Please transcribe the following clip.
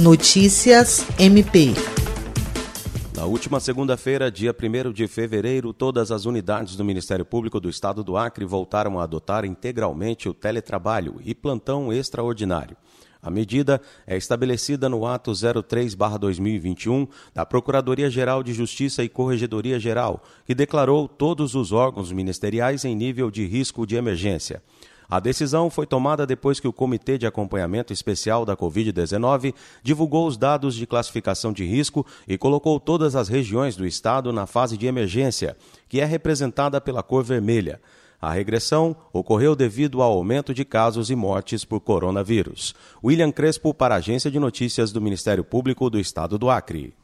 Notícias MP. Na última segunda-feira, dia 1 de fevereiro, todas as unidades do Ministério Público do Estado do Acre voltaram a adotar integralmente o teletrabalho e plantão extraordinário. A medida é estabelecida no ato 03/2021 da Procuradoria-Geral de Justiça e Corregedoria Geral, que declarou todos os órgãos ministeriais em nível de risco de emergência. A decisão foi tomada depois que o Comitê de Acompanhamento Especial da Covid-19 divulgou os dados de classificação de risco e colocou todas as regiões do estado na fase de emergência, que é representada pela cor vermelha. A regressão ocorreu devido ao aumento de casos e mortes por coronavírus. William Crespo, para a Agência de Notícias do Ministério Público do Estado do Acre.